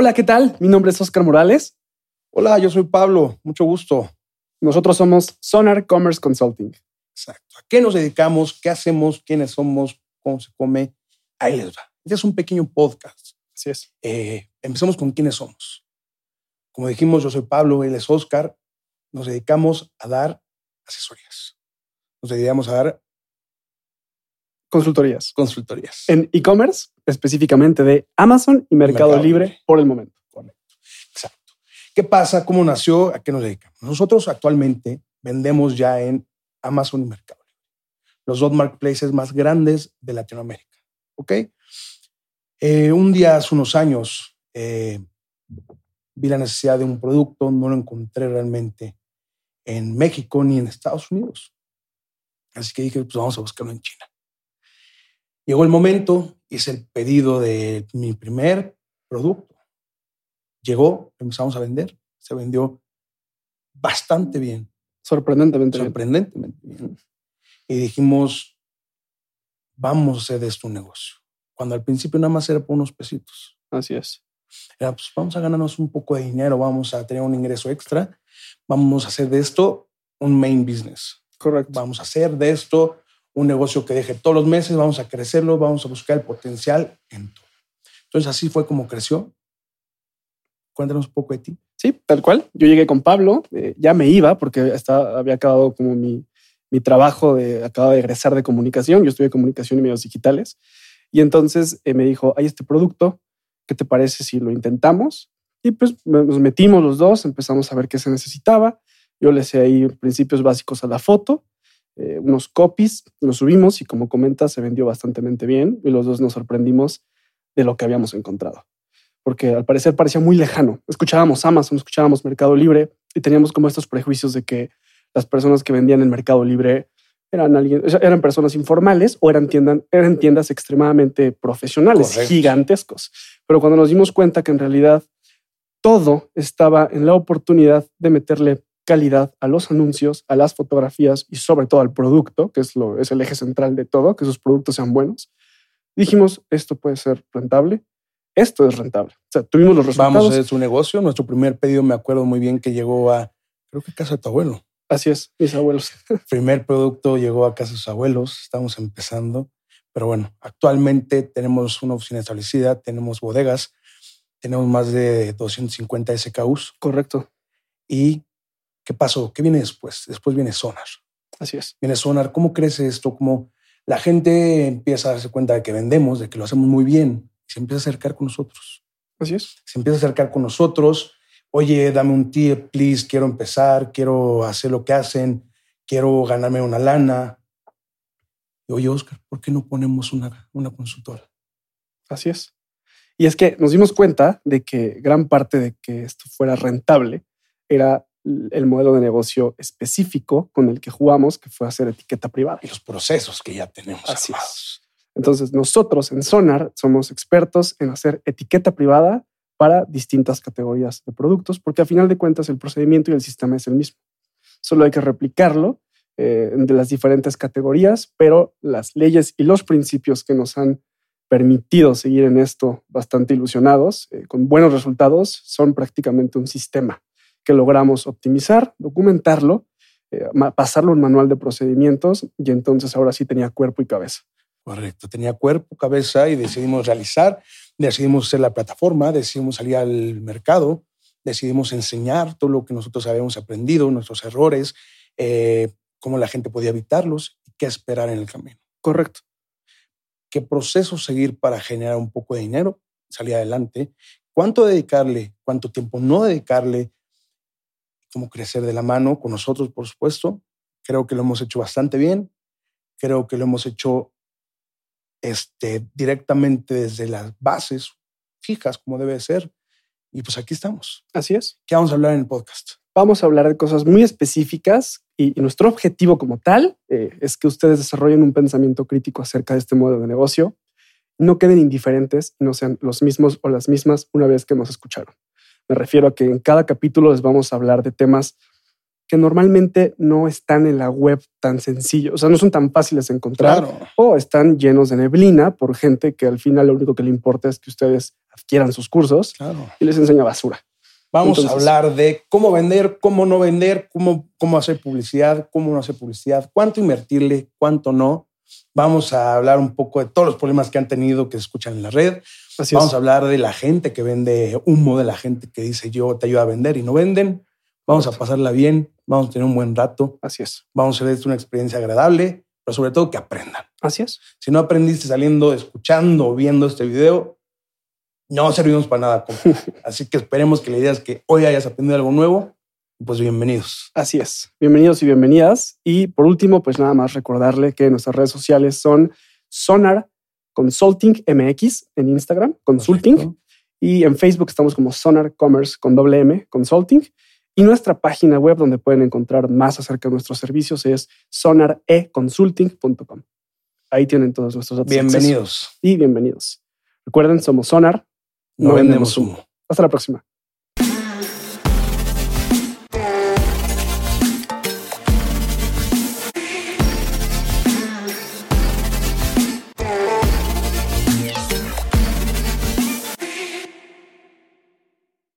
Hola, ¿qué tal? Mi nombre es Oscar Morales. Hola, yo soy Pablo. Mucho gusto. Nosotros somos Sonar Commerce Consulting. Exacto. ¿A qué nos dedicamos? ¿Qué hacemos? ¿Quiénes somos? ¿Cómo se come? Ahí les va. Este es un pequeño podcast. Así es. Eh, empecemos con quiénes somos. Como dijimos, yo soy Pablo, él es Oscar. Nos dedicamos a dar asesorías. Nos dedicamos a dar Consultorías. consultorías. En e-commerce, específicamente de Amazon y Mercado, Mercado Libre, Libre. por el momento. Exacto. ¿Qué pasa? ¿Cómo nació? ¿A qué nos dedicamos? Nosotros actualmente vendemos ya en Amazon y Mercado Libre, los dos marketplaces más grandes de Latinoamérica. ¿Ok? Eh, un día, hace unos años, eh, vi la necesidad de un producto, no lo encontré realmente en México ni en Estados Unidos. Así que dije, pues vamos a buscarlo en China. Llegó el momento, hice el pedido de mi primer producto. Llegó, empezamos a vender, se vendió bastante bien, Sorprendentemente bien. sorprendentemente bien. Y dijimos, vamos a hacer de esto un negocio. Cuando al principio nada más era por unos pesitos. Así es. Era, pues vamos a ganarnos un poco de dinero, vamos a tener un ingreso extra, vamos a hacer de esto un main business. Correcto. Vamos a hacer de esto un negocio que deje todos los meses, vamos a crecerlo, vamos a buscar el potencial en todo. Entonces así fue como creció. Cuéntanos un poco de ti. Sí, tal cual. Yo llegué con Pablo, eh, ya me iba porque estaba, había acabado como mi, mi trabajo, de, acababa de egresar de comunicación, yo estudié comunicación y medios digitales. Y entonces eh, me dijo, hay este producto, ¿qué te parece si lo intentamos? Y pues nos metimos los dos, empezamos a ver qué se necesitaba. Yo le hice ahí principios básicos a la foto, eh, unos copies, los subimos y como comentas, se vendió bastante bien y los dos nos sorprendimos de lo que habíamos encontrado porque al parecer parecía muy lejano. Escuchábamos Amazon, escuchábamos Mercado Libre y teníamos como estos prejuicios de que las personas que vendían en Mercado Libre eran, alguien, eran personas informales o eran, tiendan- eran tiendas extremadamente profesionales, Correcto. gigantescos. Pero cuando nos dimos cuenta que en realidad todo estaba en la oportunidad de meterle calidad a los anuncios, a las fotografías y sobre todo al producto, que es, lo, es el eje central de todo, que esos productos sean buenos, dijimos, esto puede ser rentable, esto es rentable. O sea, tuvimos los resultados. Vamos a hacer su negocio. Nuestro primer pedido, me acuerdo muy bien que llegó a, creo que casa de tu abuelo. Así es, mis abuelos. primer producto llegó a casa de sus abuelos, estamos empezando, pero bueno, actualmente tenemos una oficina establecida, tenemos bodegas, tenemos más de 250 SKUs Correcto, y ¿qué pasó? ¿Qué viene después? Después viene Sonar. así es. Viene Sonar, ¿cómo crece esto? ¿Cómo la gente empieza a darse cuenta de que vendemos, de que lo hacemos muy bien y se empieza a acercar con nosotros? Así es. se empieza a acercar con nosotros. Oye, dame un tip, please. Quiero empezar, quiero hacer lo que hacen, quiero ganarme una lana. Y, Oye, Oscar, ¿por qué no ponemos una, una consultora? Así es. Y es que nos dimos cuenta de que gran parte de que esto fuera rentable era el modelo de negocio específico con el que jugamos, que fue hacer etiqueta privada. Y los procesos que ya tenemos Así armados. Entonces, nosotros en Sonar somos expertos en hacer etiqueta privada para distintas categorías de productos, porque a final de cuentas el procedimiento y el sistema es el mismo. Solo hay que replicarlo eh, de las diferentes categorías, pero las leyes y los principios que nos han permitido seguir en esto bastante ilusionados, eh, con buenos resultados, son prácticamente un sistema que logramos optimizar, documentarlo, eh, pasarlo a un manual de procedimientos y entonces ahora sí tenía cuerpo y cabeza. Correcto. Tenía cuerpo, cabeza y decidimos realizar, decidimos hacer la plataforma, decidimos salir al mercado, decidimos enseñar todo lo que nosotros habíamos aprendido, nuestros errores, eh, cómo la gente podía evitarlos y qué esperar en el camino. Correcto. qué proceso seguir para generar un poco de dinero, salir adelante, cuánto dedicarle, cuánto tiempo no dedicarle, cómo crecer de la mano con nosotros, por supuesto. Creo que lo hemos hecho bastante bien. Creo que lo hemos hecho este, directamente desde las bases fijas, como debe ser. Y pues aquí estamos. Así es. ¿Qué vamos a hablar en el podcast? Vamos a hablar de cosas muy específicas y, y nuestro objetivo como tal eh, es que ustedes desarrollen un pensamiento crítico acerca de este modelo de negocio, no queden indiferentes y no sean los mismos o las mismas una vez que nos escucharon. Me refiero a que en cada capítulo les vamos a hablar de temas que normalmente no están en la web tan sencillo, o sea, no son tan fáciles de encontrar o están llenos de neblina por gente que al final lo único que le importa es que ustedes adquieran sus cursos y les enseña basura. Vamos a hablar de cómo vender, cómo no vender, cómo, cómo hacer publicidad, cómo no hacer publicidad, cuánto invertirle, cuánto no. Vamos a hablar un poco de todos los problemas que han tenido que se escuchan en la red. Vamos a hablar de la gente que vende humo, de la gente que dice yo te ayudo a vender y no venden. Vamos a pasarla bien, vamos a tener un buen rato. Así es. Vamos a hacer una experiencia agradable, pero sobre todo que aprendan. Así es. Si no aprendiste saliendo, escuchando o viendo este video, no servimos para nada. Así que esperemos que la idea es que hoy hayas aprendido algo nuevo. Pues bienvenidos. Así es. Bienvenidos y bienvenidas. Y por último, pues nada más recordarle que nuestras redes sociales son Sonar Consulting MX en Instagram, Consulting. Y en Facebook estamos como Sonar Commerce con doble M, Consulting. Y nuestra página web donde pueden encontrar más acerca de nuestros servicios es sonareconsulting.com. Ahí tienen todos nuestros datos. Bienvenidos. Y bienvenidos. Recuerden, somos Sonar no, vendemos humo. Hasta la próxima.